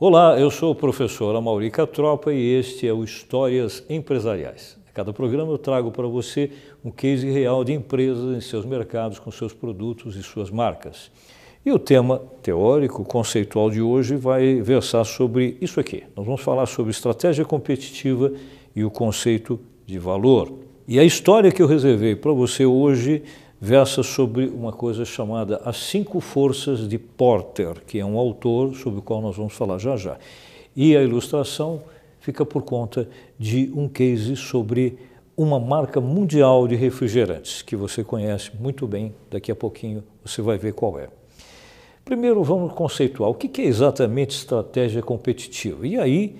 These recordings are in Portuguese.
Olá, eu sou o professor Amauri Catropa e este é o Histórias Empresariais. A cada programa eu trago para você um case real de empresas em seus mercados com seus produtos e suas marcas. E o tema teórico, conceitual de hoje vai versar sobre isso aqui. Nós vamos falar sobre estratégia competitiva e o conceito de valor. E a história que eu reservei para você hoje versa sobre uma coisa chamada As Cinco Forças de Porter, que é um autor sobre o qual nós vamos falar já já. E a ilustração fica por conta de um case sobre uma marca mundial de refrigerantes, que você conhece muito bem, daqui a pouquinho você vai ver qual é. Primeiro vamos conceituar o que é exatamente estratégia competitiva. E aí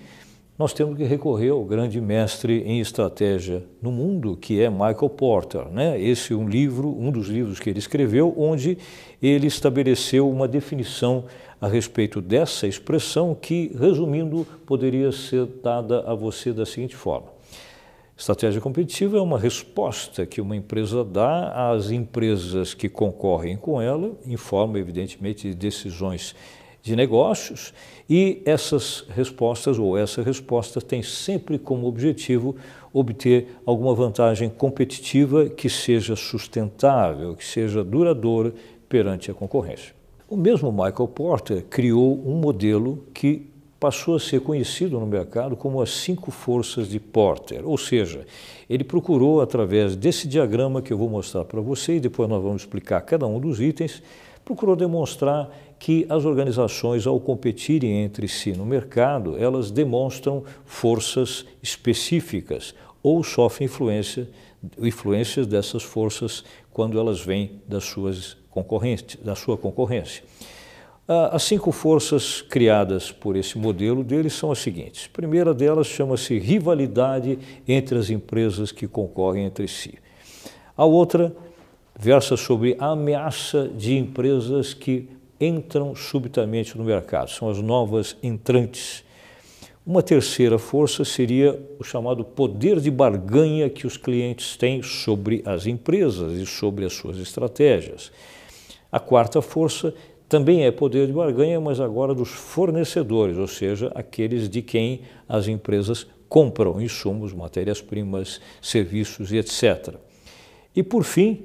nós temos que recorrer ao grande mestre em estratégia no mundo, que é Michael Porter. Né? Esse é um livro, um dos livros que ele escreveu, onde ele estabeleceu uma definição a respeito dessa expressão que, resumindo, poderia ser dada a você da seguinte forma. Estratégia competitiva é uma resposta que uma empresa dá às empresas que concorrem com ela, em forma, evidentemente, de decisões de negócios e essas respostas ou essa resposta tem sempre como objetivo obter alguma vantagem competitiva que seja sustentável, que seja duradoura perante a concorrência. O mesmo Michael Porter criou um modelo que passou a ser conhecido no mercado como as cinco forças de Porter, ou seja, ele procurou através desse diagrama que eu vou mostrar para você e depois nós vamos explicar cada um dos itens, procurou demonstrar que as organizações, ao competirem entre si no mercado, elas demonstram forças específicas ou sofrem influência, influências dessas forças quando elas vêm das suas concorrentes, da sua concorrência. As cinco forças criadas por esse modelo deles são as seguintes. A primeira delas chama-se rivalidade entre as empresas que concorrem entre si. A outra versa sobre a ameaça de empresas que entram subitamente no mercado, são as novas entrantes. Uma terceira força seria o chamado poder de barganha que os clientes têm sobre as empresas e sobre as suas estratégias. A quarta força também é poder de barganha, mas agora dos fornecedores, ou seja, aqueles de quem as empresas compram insumos, matérias-primas, serviços e etc. E por fim,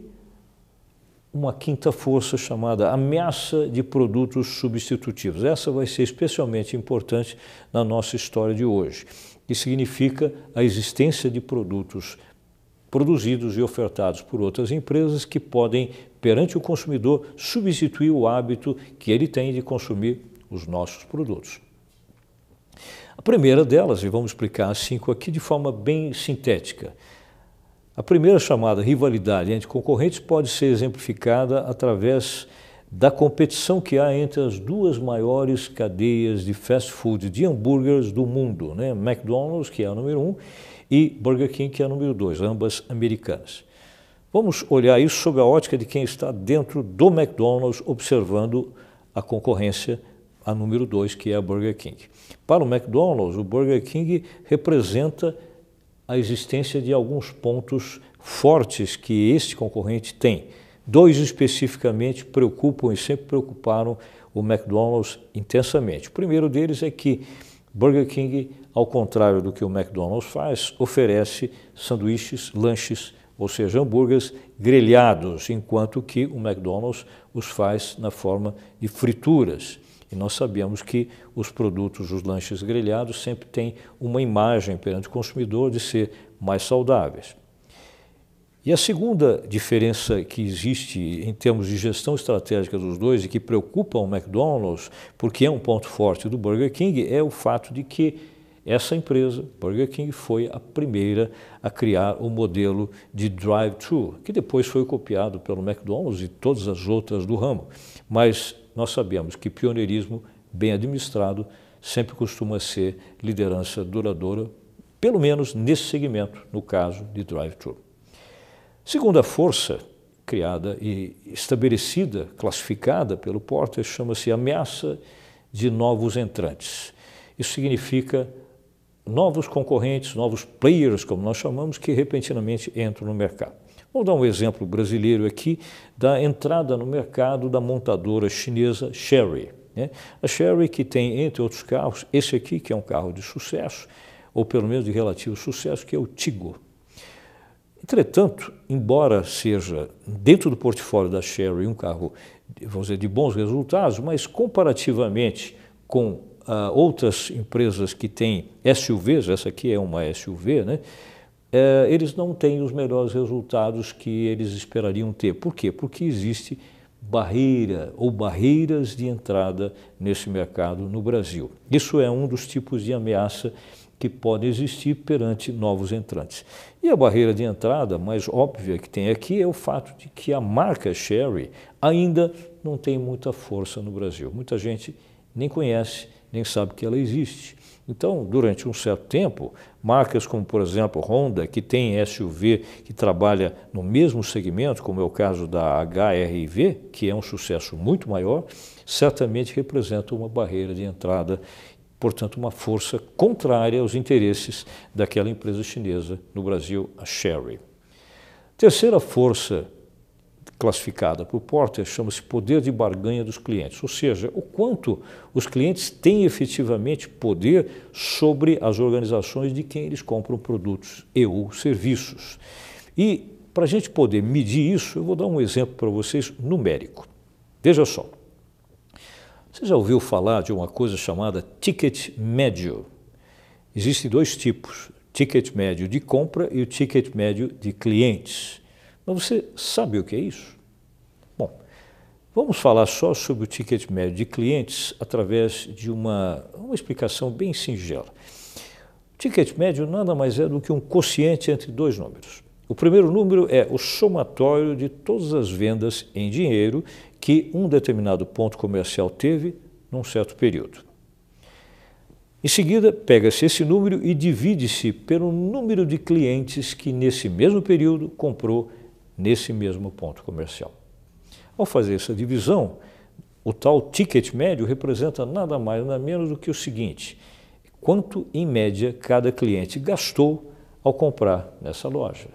uma quinta força chamada ameaça de produtos substitutivos. Essa vai ser especialmente importante na nossa história de hoje, que significa a existência de produtos produzidos e ofertados por outras empresas que podem, perante o consumidor, substituir o hábito que ele tem de consumir os nossos produtos. A primeira delas, e vamos explicar as cinco aqui de forma bem sintética, a primeira chamada rivalidade entre concorrentes pode ser exemplificada através da competição que há entre as duas maiores cadeias de fast food de hambúrgueres do mundo, né? McDonald's, que é a número um, e Burger King, que é a número dois, ambas americanas. Vamos olhar isso sob a ótica de quem está dentro do McDonald's observando a concorrência, a número dois, que é a Burger King. Para o McDonald's, o Burger King representa a existência de alguns pontos fortes que este concorrente tem. Dois especificamente preocupam e sempre preocuparam o McDonald's intensamente. O primeiro deles é que Burger King, ao contrário do que o McDonald's faz, oferece sanduíches, lanches, ou seja, hambúrgueres grelhados, enquanto que o McDonald's os faz na forma de frituras. E nós sabemos que os produtos, os lanches grelhados, sempre têm uma imagem perante o consumidor de ser mais saudáveis. E a segunda diferença que existe em termos de gestão estratégica dos dois e que preocupa o McDonald's, porque é um ponto forte do Burger King, é o fato de que essa empresa, Burger King, foi a primeira a criar o modelo de drive-thru, que depois foi copiado pelo McDonald's e todas as outras do ramo. Mas nós sabemos que pioneirismo bem administrado sempre costuma ser liderança duradoura, pelo menos nesse segmento, no caso de drive-thru. Segunda força criada e estabelecida, classificada pelo Porter, chama-se ameaça de novos entrantes. Isso significa novos concorrentes, novos players, como nós chamamos, que repentinamente entram no mercado. Vou dar um exemplo brasileiro aqui da entrada no mercado da montadora chinesa Chery. Né? A Sherry que tem, entre outros carros, esse aqui que é um carro de sucesso, ou pelo menos de relativo sucesso, que é o Tigo. Entretanto, embora seja dentro do portfólio da Sherry um carro, vamos dizer, de bons resultados, mas comparativamente com uh, outras empresas que têm SUVs, essa aqui é uma SUV, né? Uh, eles não têm os melhores resultados que eles esperariam ter. Por quê? Porque existe barreira ou barreiras de entrada nesse mercado no Brasil. Isso é um dos tipos de ameaça que pode existir perante novos entrantes. E a barreira de entrada mais óbvia que tem aqui é o fato de que a marca Sherry ainda não tem muita força no Brasil. Muita gente nem conhece, nem sabe que ela existe. Então, durante um certo tempo, marcas como, por exemplo, Honda, que tem SUV que trabalha no mesmo segmento, como é o caso da HRV, que é um sucesso muito maior, certamente representam uma barreira de entrada, portanto, uma força contrária aos interesses daquela empresa chinesa no Brasil, a Sherry. Terceira força classificada por Porter chama-se poder de barganha dos clientes, ou seja, o quanto os clientes têm efetivamente poder sobre as organizações de quem eles compram produtos e ou serviços. E para a gente poder medir isso, eu vou dar um exemplo para vocês numérico. Veja só. Você já ouviu falar de uma coisa chamada ticket médio? Existem dois tipos, ticket médio de compra e o ticket médio de clientes. Mas você sabe o que é isso? Bom, vamos falar só sobre o ticket médio de clientes através de uma, uma explicação bem singela. O ticket médio nada mais é do que um quociente entre dois números. O primeiro número é o somatório de todas as vendas em dinheiro que um determinado ponto comercial teve num certo período. Em seguida, pega-se esse número e divide-se pelo número de clientes que nesse mesmo período comprou nesse mesmo ponto comercial. Ao fazer essa divisão, o tal ticket médio representa nada mais nada menos do que o seguinte: quanto em média cada cliente gastou ao comprar nessa loja,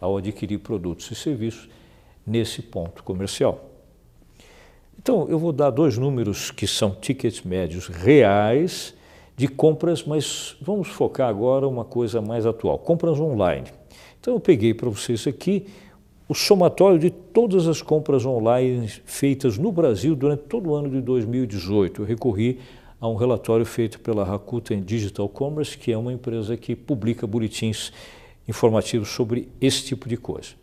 ao adquirir produtos e serviços nesse ponto comercial. Então, eu vou dar dois números que são tickets médios reais de compras, mas vamos focar agora uma coisa mais atual: compras online. Então, eu peguei para vocês aqui o somatório de todas as compras online feitas no Brasil durante todo o ano de 2018. Eu recorri a um relatório feito pela Rakuten Digital Commerce, que é uma empresa que publica boletins informativos sobre esse tipo de coisa.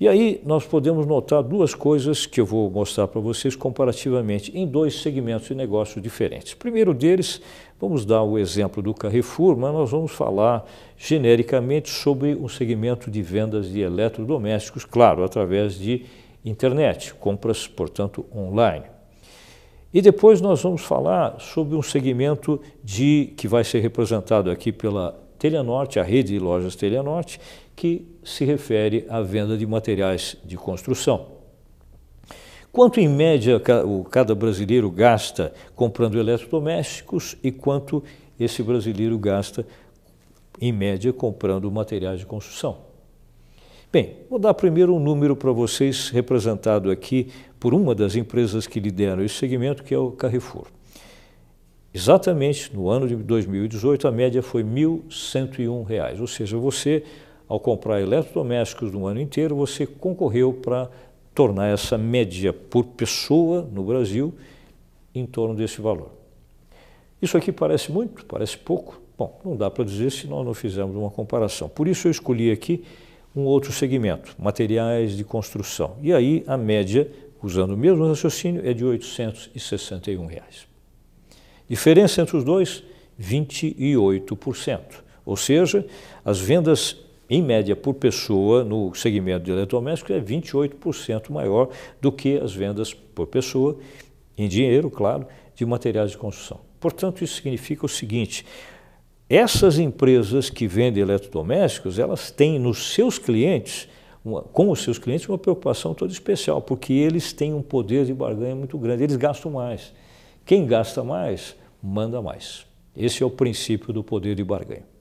E aí nós podemos notar duas coisas que eu vou mostrar para vocês comparativamente em dois segmentos de negócio diferentes. primeiro deles, vamos dar o exemplo do Carrefour, mas nós vamos falar genericamente sobre um segmento de vendas de eletrodomésticos, claro, através de internet, compras, portanto, online. E depois nós vamos falar sobre um segmento de que vai ser representado aqui pela Telenorte, a rede de lojas Telenorte, que se refere à venda de materiais de construção. Quanto em média cada brasileiro gasta comprando eletrodomésticos e quanto esse brasileiro gasta em média comprando materiais de construção? Bem, vou dar primeiro um número para vocês representado aqui por uma das empresas que lideram esse segmento, que é o Carrefour. Exatamente no ano de 2018 a média foi R$ 1.101, ou seja, você ao comprar eletrodomésticos no ano inteiro, você concorreu para tornar essa média por pessoa no Brasil em torno desse valor. Isso aqui parece muito, parece pouco. Bom, não dá para dizer se nós não fizermos uma comparação. Por isso eu escolhi aqui um outro segmento, materiais de construção. E aí a média, usando o mesmo raciocínio, é de 861 reais. Diferença entre os dois, 28%. Ou seja, as vendas em média por pessoa no segmento de eletrodomésticos é 28% maior do que as vendas por pessoa, em dinheiro, claro, de materiais de construção. Portanto, isso significa o seguinte: essas empresas que vendem eletrodomésticos, elas têm nos seus clientes, uma, com os seus clientes, uma preocupação toda especial, porque eles têm um poder de barganha muito grande, eles gastam mais. Quem gasta mais, manda mais. Esse é o princípio do poder de barganha.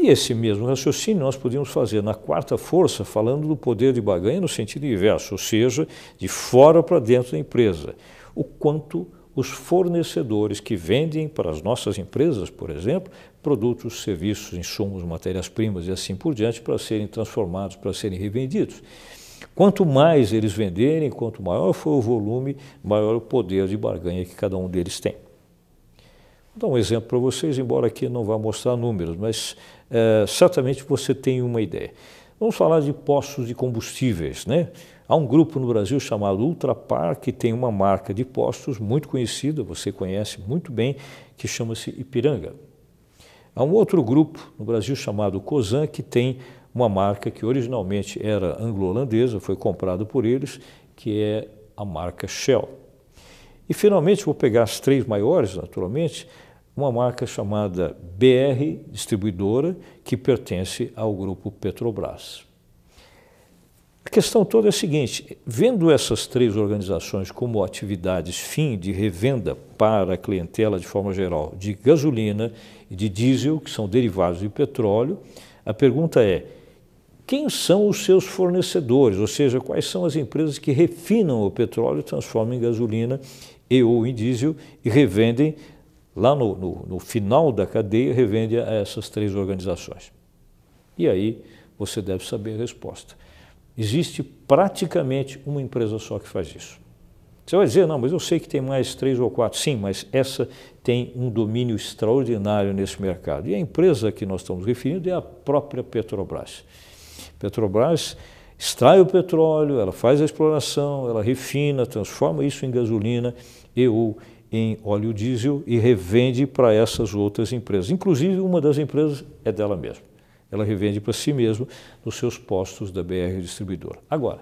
E esse mesmo raciocínio nós podíamos fazer na quarta força, falando do poder de barganha no sentido inverso, ou seja, de fora para dentro da empresa. o quanto os fornecedores que vendem para as nossas empresas, por exemplo, produtos, serviços, insumos, matérias-primas e assim por diante, para serem transformados, para serem revendidos. Quanto mais eles venderem, quanto maior for o volume, maior o poder de barganha que cada um deles tem. Vou dar um exemplo para vocês, embora aqui não vá mostrar números, mas é, certamente você tem uma ideia. Vamos falar de postos de combustíveis, né? Há um grupo no Brasil chamado Ultrapar, que tem uma marca de postos muito conhecida, você conhece muito bem, que chama-se Ipiranga. Há um outro grupo no Brasil chamado Cosan, que tem uma marca que originalmente era anglo-holandesa, foi comprado por eles, que é a marca Shell. E finalmente vou pegar as três maiores, naturalmente, uma marca chamada BR Distribuidora, que pertence ao grupo Petrobras. A questão toda é a seguinte: vendo essas três organizações como atividades fim de revenda para a clientela de forma geral de gasolina e de diesel, que são derivados de petróleo, a pergunta é: quem são os seus fornecedores? Ou seja, quais são as empresas que refinam o petróleo, transformam em gasolina e ou em diesel e revendem lá no, no, no final da cadeia, revende a essas três organizações. E aí você deve saber a resposta. Existe praticamente uma empresa só que faz isso. Você vai dizer, não, mas eu sei que tem mais três ou quatro. Sim, mas essa tem um domínio extraordinário nesse mercado. E a empresa que nós estamos referindo é a própria Petrobras. Petrobras extrai o petróleo, ela faz a exploração, ela refina, transforma isso em gasolina e ou em óleo diesel e revende para essas outras empresas. Inclusive, uma das empresas é dela mesma. Ela revende para si mesma nos seus postos da BR Distribuidora. Agora,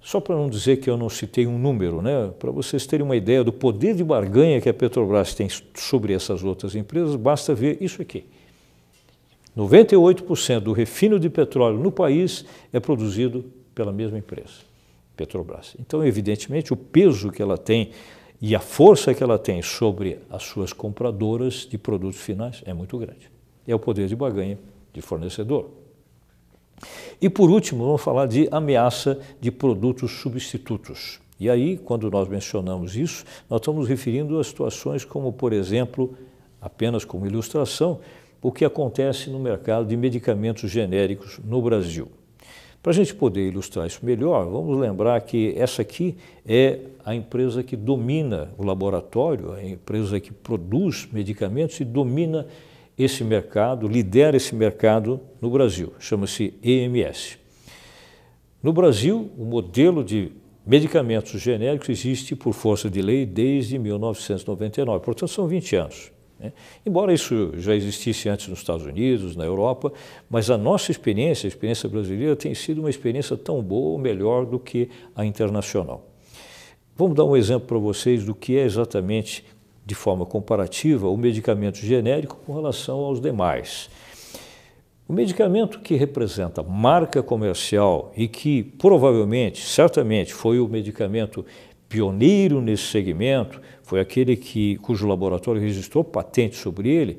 só para não dizer que eu não citei um número, né, para vocês terem uma ideia do poder de barganha que a Petrobras tem sobre essas outras empresas, basta ver isso aqui. 98% do refino de petróleo no país é produzido pela mesma empresa, Petrobras. Então, evidentemente, o peso que ela tem e a força que ela tem sobre as suas compradoras de produtos finais é muito grande. É o poder de barganha de fornecedor. E por último, vamos falar de ameaça de produtos substitutos. E aí, quando nós mencionamos isso, nós estamos referindo a situações como, por exemplo, apenas como ilustração, o que acontece no mercado de medicamentos genéricos no Brasil. Para a gente poder ilustrar isso melhor, vamos lembrar que essa aqui é a empresa que domina o laboratório, a empresa que produz medicamentos e domina esse mercado, lidera esse mercado no Brasil, chama-se EMS. No Brasil, o modelo de medicamentos genéricos existe por força de lei desde 1999, portanto são 20 anos. Né? Embora isso já existisse antes nos Estados Unidos, na Europa, mas a nossa experiência, a experiência brasileira, tem sido uma experiência tão boa ou melhor do que a internacional. Vamos dar um exemplo para vocês do que é exatamente, de forma comparativa, o medicamento genérico com relação aos demais. O medicamento que representa marca comercial e que provavelmente, certamente, foi o medicamento pioneiro nesse segmento, foi aquele que, cujo laboratório registrou patente sobre ele,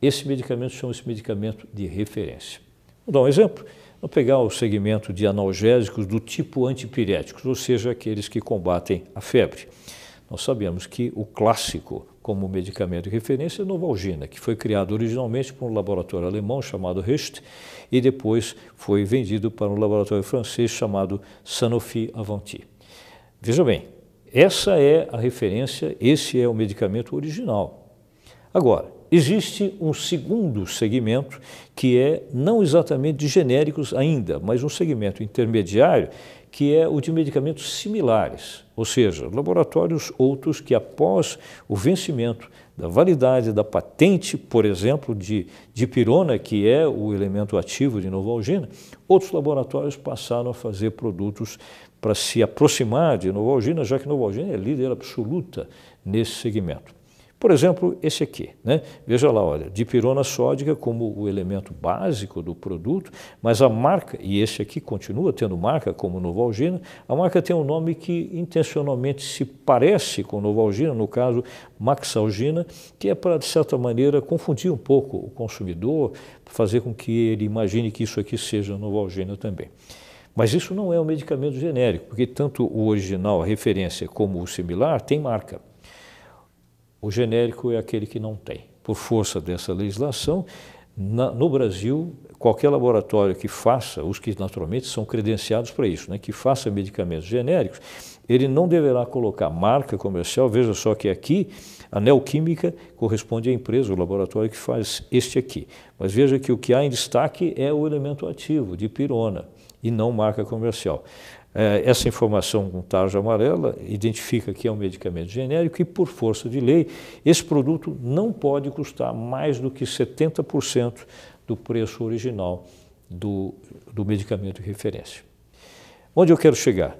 esse medicamento chama-se medicamento de referência. Vou dar um exemplo. Vamos pegar o segmento de analgésicos do tipo antipiréticos, ou seja, aqueles que combatem a febre. Nós sabemos que o clássico como medicamento de referência é Novalgina, que foi criado originalmente por um laboratório alemão chamado Rest e depois foi vendido para um laboratório francês chamado Sanofi Avanti. Veja bem, essa é a referência, esse é o medicamento original. Agora, existe um segundo segmento que é não exatamente de genéricos ainda, mas um segmento intermediário que é o de medicamentos similares, ou seja, laboratórios outros que após o vencimento da validade da patente, por exemplo, de dipirona, que é o elemento ativo de Novalgina, outros laboratórios passaram a fazer produtos para se aproximar de Novalgina, já que Novalgina é líder absoluta nesse segmento. Por exemplo, esse aqui, né? veja lá, olha, dipirona sódica como o elemento básico do produto, mas a marca, e esse aqui continua tendo marca como Novalgina, a marca tem um nome que intencionalmente se parece com Novalgina, no caso Maxalgina, que é para, de certa maneira, confundir um pouco o consumidor, fazer com que ele imagine que isso aqui seja Novalgina também. Mas isso não é um medicamento genérico, porque tanto o original, a referência, como o similar tem marca. O genérico é aquele que não tem. Por força dessa legislação, na, no Brasil, qualquer laboratório que faça, os que naturalmente são credenciados para isso, né, que faça medicamentos genéricos, ele não deverá colocar marca comercial. Veja só que aqui a neoquímica corresponde à empresa, o laboratório que faz este aqui. Mas veja que o que há em destaque é o elemento ativo, de pirona, e não marca comercial. É, essa informação com tarja amarela identifica que é um medicamento genérico e, por força de lei, esse produto não pode custar mais do que 70% do preço original do, do medicamento de referência. Onde eu quero chegar?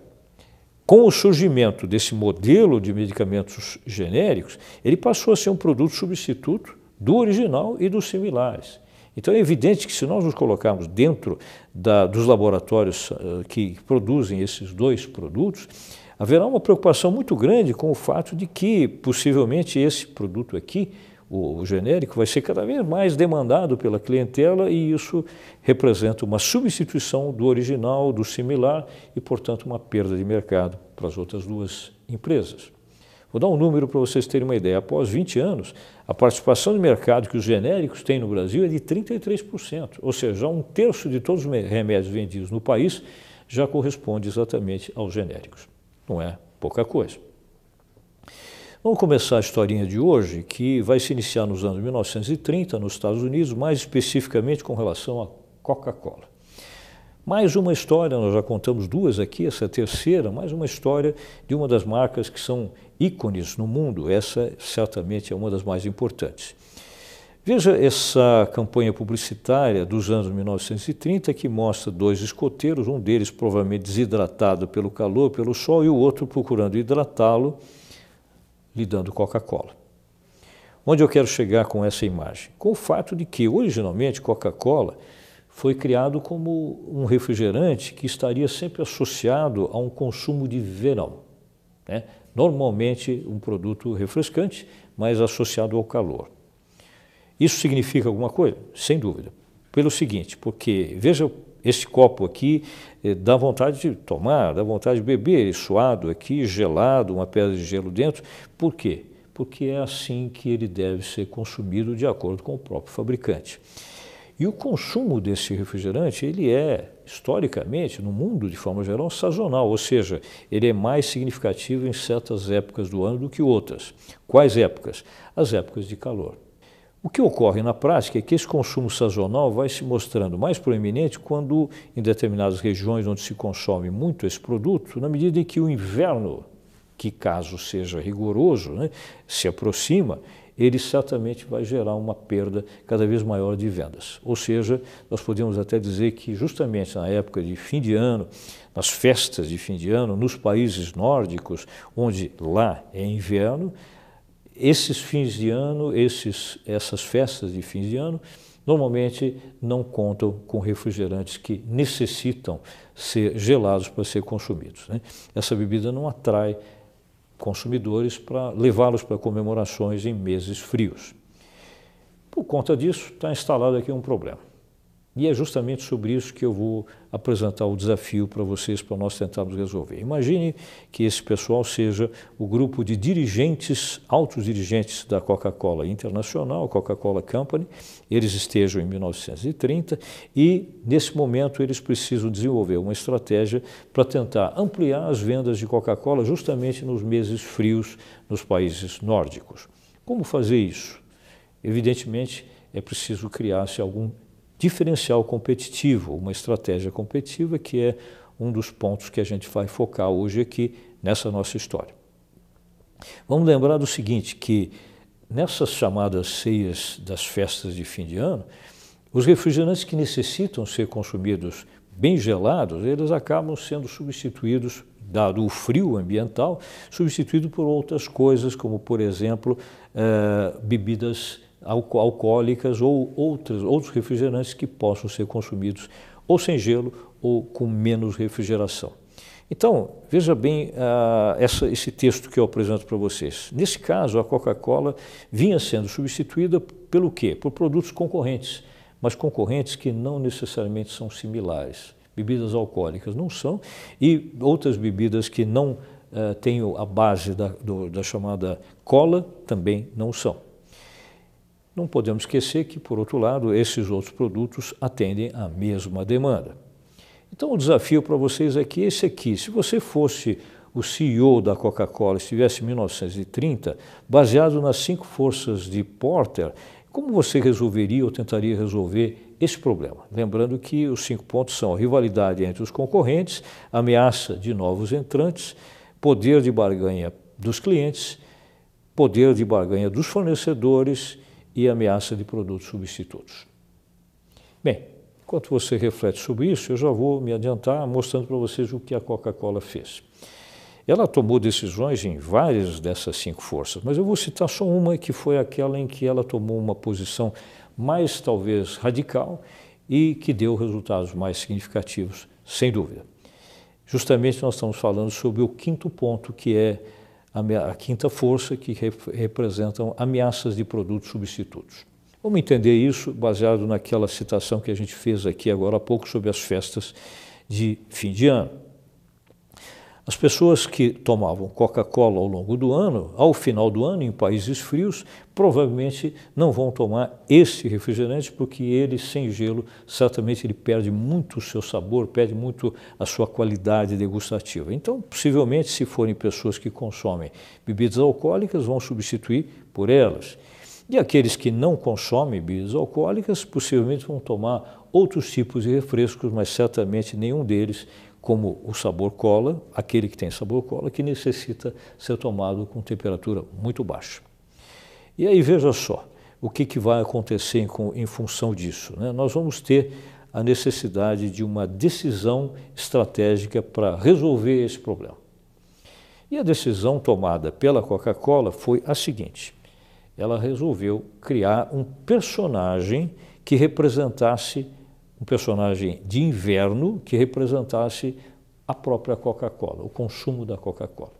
Com o surgimento desse modelo de medicamentos genéricos, ele passou a ser um produto substituto do original e dos similares. Então é evidente que se nós nos colocarmos dentro da, dos laboratórios uh, que produzem esses dois produtos, haverá uma preocupação muito grande com o fato de que possivelmente esse produto aqui o, genérico vai ser cada vez mais demandado pela clientela e isso representa uma substituição do original, do similar e, portanto, uma perda de mercado para as outras duas empresas. Vou dar um número para vocês terem uma ideia. Após 20 anos, a participação de mercado que os genéricos têm no Brasil é de 33%, ou seja, um terço de todos os remédios vendidos no país já corresponde exatamente aos genéricos. Não é pouca coisa. Vamos começar a historinha de hoje, que vai se iniciar nos anos 1930 nos Estados Unidos, mais especificamente com relação à Coca-Cola. Mais uma história, nós já contamos duas aqui, essa é terceira, mais uma história de uma das marcas que são ícones no mundo, essa certamente é uma das mais importantes. Veja essa campanha publicitária dos anos 1930 que mostra dois escoteiros, um deles provavelmente desidratado pelo calor, pelo sol, e o outro procurando hidratá-lo lhe dando Coca-Cola. Onde eu quero chegar com essa imagem? Com o fato de que, originalmente, Coca-Cola foi criado como um refrigerante que estaria sempre associado a um consumo de verão. Né? Normalmente, um produto refrescante, mas associado ao calor. Isso significa alguma coisa? Sem dúvida. Pelo seguinte, porque, veja esse copo aqui eh, dá vontade de tomar, dá vontade de beber, suado aqui, gelado, uma pedra de gelo dentro. Por quê? Porque é assim que ele deve ser consumido de acordo com o próprio fabricante. E o consumo desse refrigerante, ele é, historicamente, no mundo de forma geral, sazonal, ou seja, ele é mais significativo em certas épocas do ano do que outras. Quais épocas? As épocas de calor. O que ocorre na prática é que esse consumo sazonal vai se mostrando mais proeminente quando, em determinadas regiões onde se consome muito esse produto, na medida em que o inverno, que caso seja rigoroso, né, se aproxima, ele certamente vai gerar uma perda cada vez maior de vendas. Ou seja, nós podemos até dizer que justamente na época de fim de ano, nas festas de fim de ano, nos países nórdicos, onde lá é inverno, esses fins de ano, esses, essas festas de fins de ano, normalmente não contam com refrigerantes que necessitam ser gelados para ser consumidos. Né? Essa bebida não atrai consumidores para levá-los para comemorações em meses frios. Por conta disso, está instalado aqui um problema. E é justamente sobre isso que eu vou apresentar o desafio para vocês, para nós tentarmos resolver. Imagine que esse pessoal seja o grupo de dirigentes, altos dirigentes da Coca-Cola Internacional, Coca-Cola Company, eles estejam em 1930 e, nesse momento, eles precisam desenvolver uma estratégia para tentar ampliar as vendas de Coca-Cola justamente nos meses frios nos países nórdicos. Como fazer isso? Evidentemente, é preciso criar-se algum diferencial competitivo, uma estratégia competitiva que é um dos pontos que a gente vai focar hoje aqui nessa nossa história. Vamos lembrar do seguinte, que nessas chamadas ceias das festas de fim de ano, os refrigerantes que necessitam ser consumidos bem gelados, eles acabam sendo substituídos, dado o frio ambiental, substituído por outras coisas, como, por exemplo, eh, bebidas alcoólicas ou outros, outros refrigerantes que possam ser consumidos ou sem gelo ou com menos refrigeração. Então, veja bem uh, essa, esse texto que eu apresento para vocês. Nesse caso, a Coca-Cola vinha sendo substituída pelo quê? Por produtos concorrentes, mas concorrentes que não necessariamente são similares. bebidas alcoólicas não são, e outras bebidas que não uh, têm a base da, do, da chamada cola também não são. Não podemos esquecer que, por outro lado, esses outros produtos atendem à mesma demanda. Então, o desafio para vocês é que esse aqui, se você fosse o CEO da Coca-Cola, estivesse em 1930, baseado nas cinco forças de Porter, como você resolveria ou tentaria resolver esse problema? Lembrando que os cinco pontos são rivalidade entre os concorrentes, ameaça de novos entrantes, poder de barganha dos clientes, poder de barganha dos fornecedores e ameaça de produtos substitutos. Bem, enquanto você reflete sobre isso, eu já vou me adiantar mostrando para vocês o que a Coca-Cola fez. Ela tomou decisões em várias dessas cinco forças, mas eu vou citar só uma que foi aquela em que ela tomou uma posição mais talvez radical e que deu resultados mais significativos, sem dúvida. Justamente nós estamos falando sobre o quinto ponto, que é a, quinta força, que rep representam ameaças de produtos substitutos. Vamos entender isso baseado naquela citação que a gente fez aqui agora há pouco sobre as festas de fim de ano. As pessoas que tomavam Coca-Cola ao longo do ano, ao final do ano, em países frios, provavelmente não vão tomar esse refrigerante, porque ele, sem gelo, certamente ele perde muito o seu sabor, perde muito a sua qualidade degustativa. Então, possivelmente, se forem pessoas que consomem bebidas alcoólicas, vão substituir por elas. E aqueles que não consomem bebidas alcoólicas, possivelmente vão tomar outros tipos de refrescos, mas certamente nenhum deles como o sabor cola, aquele que tem sabor cola, que necessita ser tomado com temperatura muito baixa. E aí veja só, o que, que vai acontecer em, em função disso. Né? Nós vamos ter a necessidade de uma decisão estratégica para resolver esse problema. E a decisão tomada pela Coca-Cola foi a seguinte: ela resolveu criar um personagem que representasse um personagem de inverno que representasse a própria Coca-Cola, o consumo da Coca-Cola.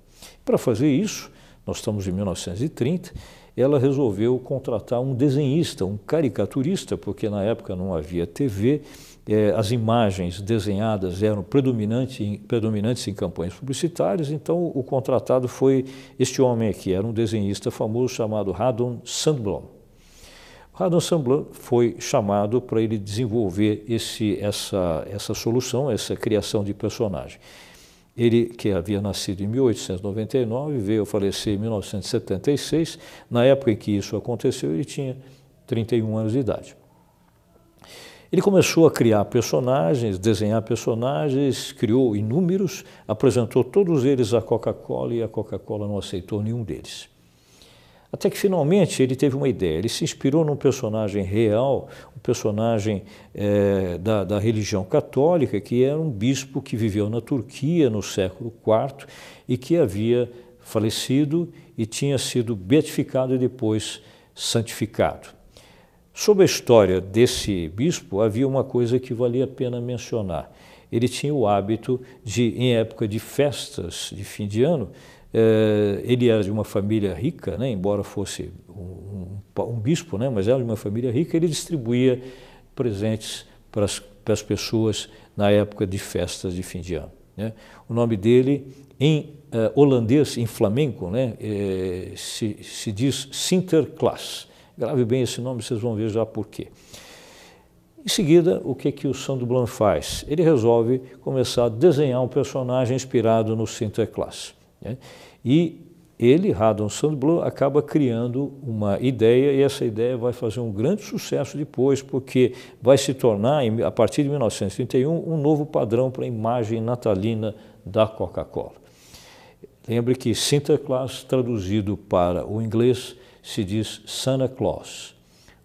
Para fazer isso, nós estamos em 1930, ela resolveu contratar um desenhista, um caricaturista, porque na época não havia TV, eh, as imagens desenhadas eram predominante, predominantes em campanhas publicitárias, então o contratado foi este homem aqui, era um desenhista famoso chamado Haddon Sandblom. Radon Samblan foi chamado para ele desenvolver esse, essa, essa solução, essa criação de personagem. Ele, que havia nascido em 1899, veio falecer em 1976. Na época em que isso aconteceu, ele tinha 31 anos de idade. Ele começou a criar personagens, desenhar personagens, criou inúmeros, apresentou todos eles à Coca-Cola e a Coca-Cola não aceitou nenhum deles. Até que finalmente ele teve uma ideia. Ele se inspirou num personagem real, um personagem é, da, da, religião católica, que era um bispo que viveu na Turquia no século IV e que havia falecido e tinha sido beatificado e depois santificado. Sobre a história desse bispo, havia uma coisa que valia a pena mencionar. Ele tinha o hábito de, em época de festas de fim de ano, ele era de uma família rica, né, embora fosse um, um, um, bispo, né, mas era de uma família rica, ele distribuía presentes para as, para as pessoas na época de festas de fim de ano. Né. O nome dele, em uh, holandês, em flamenco, né, eh, se, se diz Sinterklaas. Grave bem esse nome, vocês vão ver já por quê. Em seguida, o que, que o Sandblanc faz? Ele resolve começar a desenhar um personagem inspirado no Sinterklaas. Né? E ele, Radon Sandblom, acaba criando uma ideia e essa ideia vai fazer um grande sucesso depois, porque vai se tornar, a partir de 1931, um novo padrão para a imagem natalina da Coca-Cola. Lembre que Sinterklaas, traduzido para o inglês, se diz Santa Claus,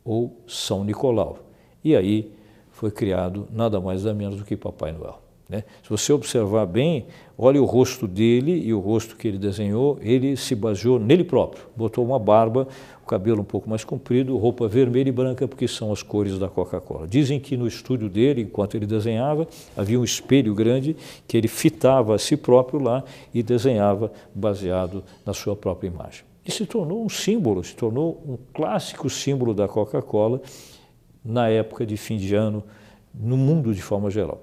ou São Nicolau. E aí foi criado nada mais nada menos do que Papai Noel. Né? Se você observar bem, olhe o rosto dele e o rosto que ele desenhou, ele se baseou nele próprio. Botou uma barba, o cabelo um pouco mais comprido, roupa vermelha e branca, porque são as cores da Coca-Cola. Dizem que no estúdio dele, enquanto ele desenhava, havia um espelho grande que ele fitava a si próprio lá e desenhava baseado na sua própria imagem. E se tornou um símbolo, se tornou um clássico símbolo da Coca-Cola na época de fim de ano, no mundo de forma geral.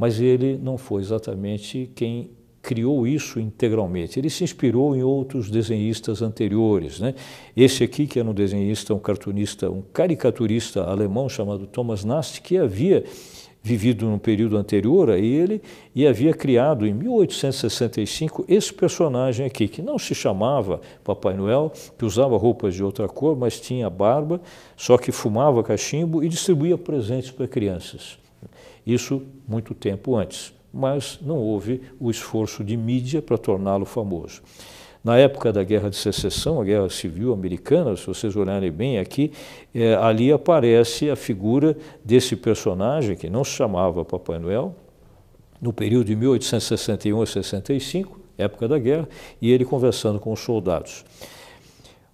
Mas ele não foi exatamente quem criou isso integralmente. Ele se inspirou em outros desenhistas anteriores. Né? Esse aqui, que era um desenhista, um cartunista, um caricaturista alemão chamado Thomas Nast, que havia vivido num período anterior a ele e havia criado em 1865 esse personagem aqui, que não se chamava Papai Noel, que usava roupas de outra cor, mas tinha barba, só que fumava cachimbo e distribuía presentes para crianças. Isso muito tempo antes, mas não houve o esforço de mídia para torná-lo famoso. Na época da Guerra de Secessão, a Guerra Civil Americana, se vocês olharem bem aqui, é, ali aparece a figura desse personagem, que não se chamava Papai Noel, no período de 1861 a 65, época da guerra, e ele conversando com os soldados.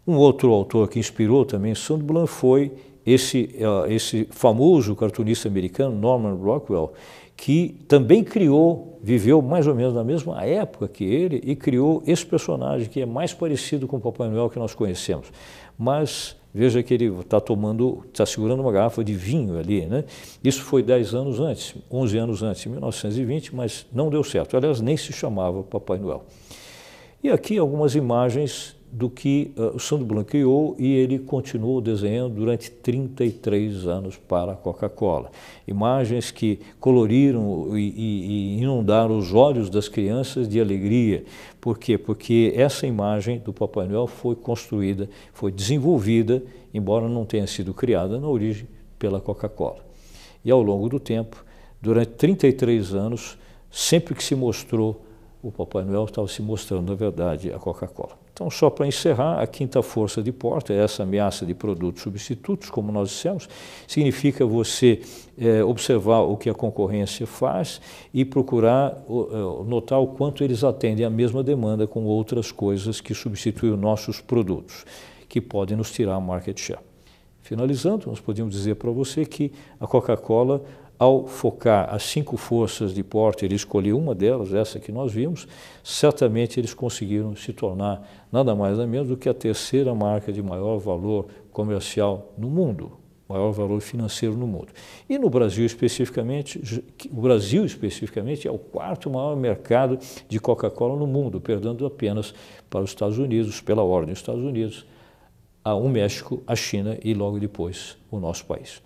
Um outro autor que inspirou também Sandblum foi esse, esse famoso cartunista americano, Norman Rockwell, que também criou, viveu mais ou menos na mesma época que ele e criou esse personagem que é mais parecido com o Papai Noel que nós conhecemos. Mas veja que ele está tomando, está segurando uma garrafa de vinho ali, né? Isso foi 10 anos antes, 11 anos antes, em 1920, mas não deu certo. Aliás, nem se chamava Papai Noel. E aqui algumas imagens do que uh, o Sandro criou e ele continuou desenhando durante 33 anos para a Coca-Cola. Imagens que coloriram e, e, e, inundaram os olhos das crianças de alegria. Por quê? Porque essa imagem do Papai Noel foi construída, foi desenvolvida, embora não tenha sido criada na origem pela Coca-Cola. E ao longo do tempo, durante 33 anos, sempre que se mostrou o Papai Noel estava se mostrando, na verdade, a Coca-Cola. Então, só para encerrar, a quinta força de porta, essa ameaça de produtos substitutos, como nós dissemos, significa você é, observar o que a concorrência faz e procurar uh, notar o quanto eles atendem a mesma demanda com outras coisas que substituem os nossos produtos, que podem nos tirar market share. Finalizando, nós podemos dizer para você que a Coca-Cola ao focar as cinco forças de Porter e escolher uma delas, essa que nós vimos, certamente eles conseguiram se tornar nada mais nada menos do que a terceira marca de maior valor comercial no mundo, maior valor financeiro no mundo. E no Brasil especificamente, o Brasil especificamente é o quarto maior mercado de Coca-Cola no mundo, perdendo apenas para os Estados Unidos, pela ordem dos Estados Unidos, o México, a China e logo depois o nosso país.